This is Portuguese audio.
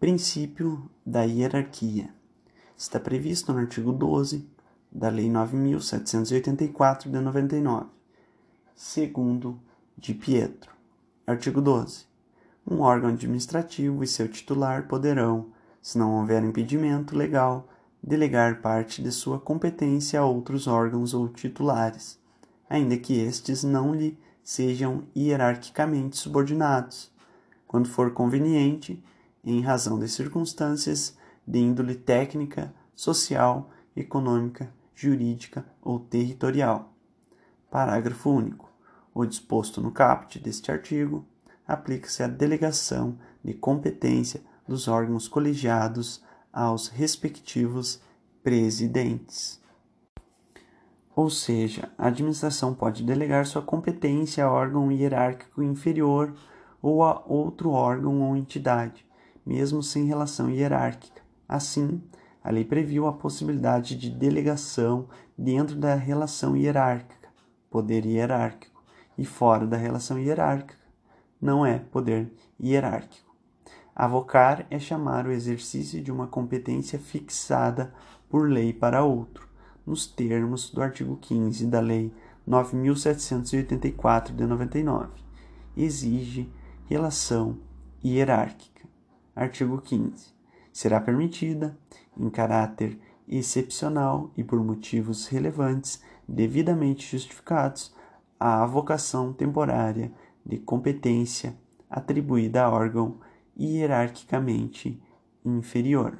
Princípio da hierarquia. Está previsto no artigo 12 da Lei 9784 de 99. Segundo de Pietro. Artigo 12. Um órgão administrativo e seu titular poderão, se não houver impedimento legal, delegar parte de sua competência a outros órgãos ou titulares, ainda que estes não lhe sejam hierarquicamente subordinados, quando for conveniente, em razão de circunstâncias de índole técnica, social, econômica, jurídica ou territorial. Parágrafo único. O disposto no caput deste artigo aplica-se à delegação de competência dos órgãos colegiados aos respectivos presidentes. Ou seja, a administração pode delegar sua competência a órgão hierárquico inferior ou a outro órgão ou entidade, mesmo sem relação hierárquica. Assim, a lei previu a possibilidade de delegação dentro da relação hierárquica, poder hierárquico, e fora da relação hierárquica, não é poder hierárquico. Avocar é chamar o exercício de uma competência fixada por lei para outro, nos termos do artigo 15 da Lei 9784 de 99. Exige relação hierárquica. Artigo 15. Será permitida, em caráter excepcional e por motivos relevantes devidamente justificados, a avocação temporária de competência atribuída a órgão hierarquicamente inferior.